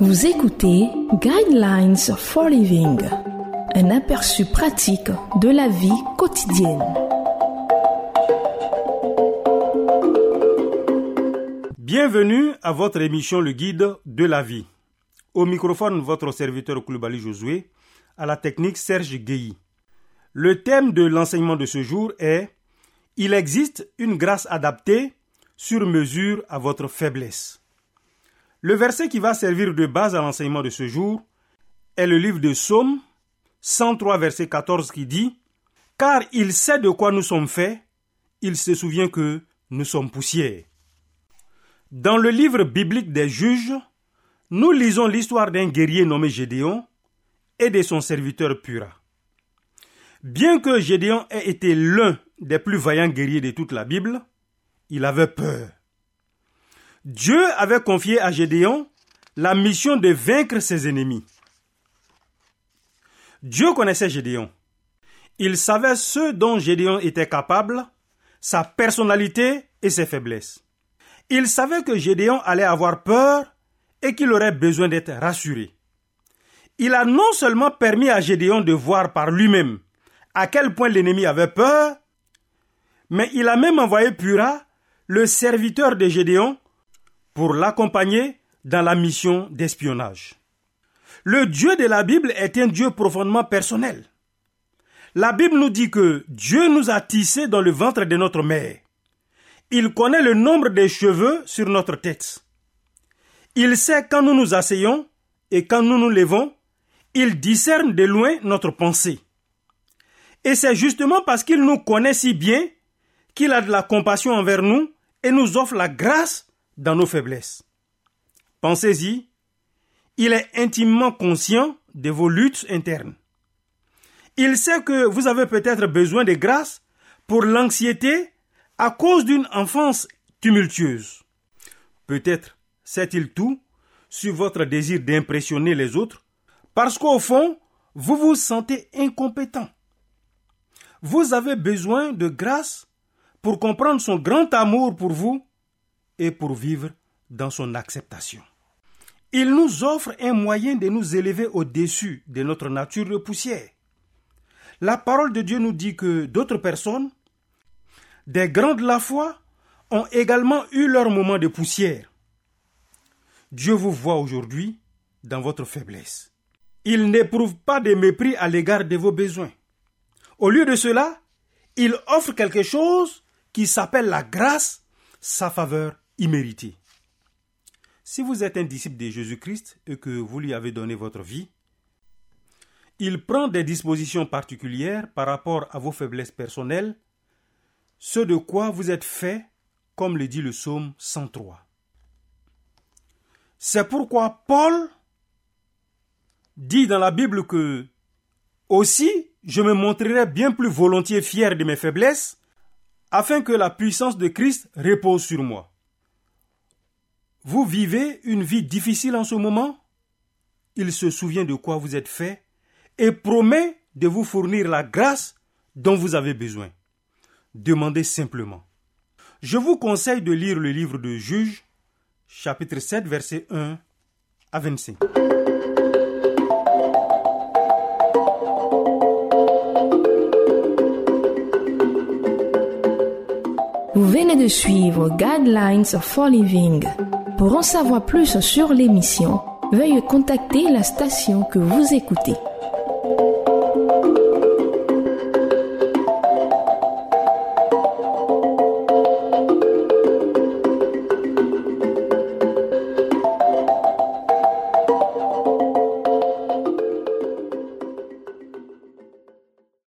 Vous écoutez Guidelines for Living, un aperçu pratique de la vie quotidienne. Bienvenue à votre émission Le Guide de la vie. Au microphone, votre serviteur Koulibaly Josué, à la technique Serge Guéhi. Le thème de l'enseignement de ce jour est Il existe une grâce adaptée sur mesure à votre faiblesse. Le verset qui va servir de base à l'enseignement de ce jour est le livre de Psaume 103, verset 14 qui dit Car il sait de quoi nous sommes faits, il se souvient que nous sommes poussière. Dans le livre biblique des juges, nous lisons l'histoire d'un guerrier nommé Gédéon et de son serviteur Pura. Bien que Gédéon ait été l'un des plus vaillants guerriers de toute la Bible, il avait peur. Dieu avait confié à Gédéon la mission de vaincre ses ennemis. Dieu connaissait Gédéon. Il savait ce dont Gédéon était capable, sa personnalité et ses faiblesses. Il savait que Gédéon allait avoir peur et qu'il aurait besoin d'être rassuré. Il a non seulement permis à Gédéon de voir par lui-même à quel point l'ennemi avait peur, mais il a même envoyé Pura le serviteur de Gédéon pour l'accompagner dans la mission d'espionnage. Le Dieu de la Bible est un Dieu profondément personnel. La Bible nous dit que Dieu nous a tissés dans le ventre de notre mère. Il connaît le nombre des cheveux sur notre tête. Il sait quand nous nous asseyons et quand nous nous levons. Il discerne de loin notre pensée. Et c'est justement parce qu'il nous connaît si bien qu'il a de la compassion envers nous et nous offre la grâce dans nos faiblesses. Pensez-y, il est intimement conscient de vos luttes internes. Il sait que vous avez peut-être besoin de grâce pour l'anxiété à cause d'une enfance tumultueuse. Peut-être sait-il tout sur votre désir d'impressionner les autres parce qu'au fond, vous vous sentez incompétent. Vous avez besoin de grâce pour comprendre son grand amour pour vous et pour vivre dans son acceptation. Il nous offre un moyen de nous élever au-dessus de notre nature de poussière. La parole de Dieu nous dit que d'autres personnes, des grands de la foi, ont également eu leur moment de poussière. Dieu vous voit aujourd'hui dans votre faiblesse. Il n'éprouve pas de mépris à l'égard de vos besoins. Au lieu de cela, il offre quelque chose qui s'appelle la grâce, sa faveur Si vous êtes un disciple de Jésus-Christ et que vous lui avez donné votre vie, il prend des dispositions particulières par rapport à vos faiblesses personnelles, ce de quoi vous êtes fait, comme le dit le psaume 103. C'est pourquoi Paul dit dans la Bible que aussi je me montrerai bien plus volontiers fier de mes faiblesses, afin que la puissance de Christ repose sur moi. Vous vivez une vie difficile en ce moment? Il se souvient de quoi vous êtes fait et promet de vous fournir la grâce dont vous avez besoin. Demandez simplement. Je vous conseille de lire le livre de Juges, chapitre 7, verset 1 à 25. Vous venez de suivre Guidelines for Living. Pour en savoir plus sur l'émission, veuillez contacter la station que vous écoutez.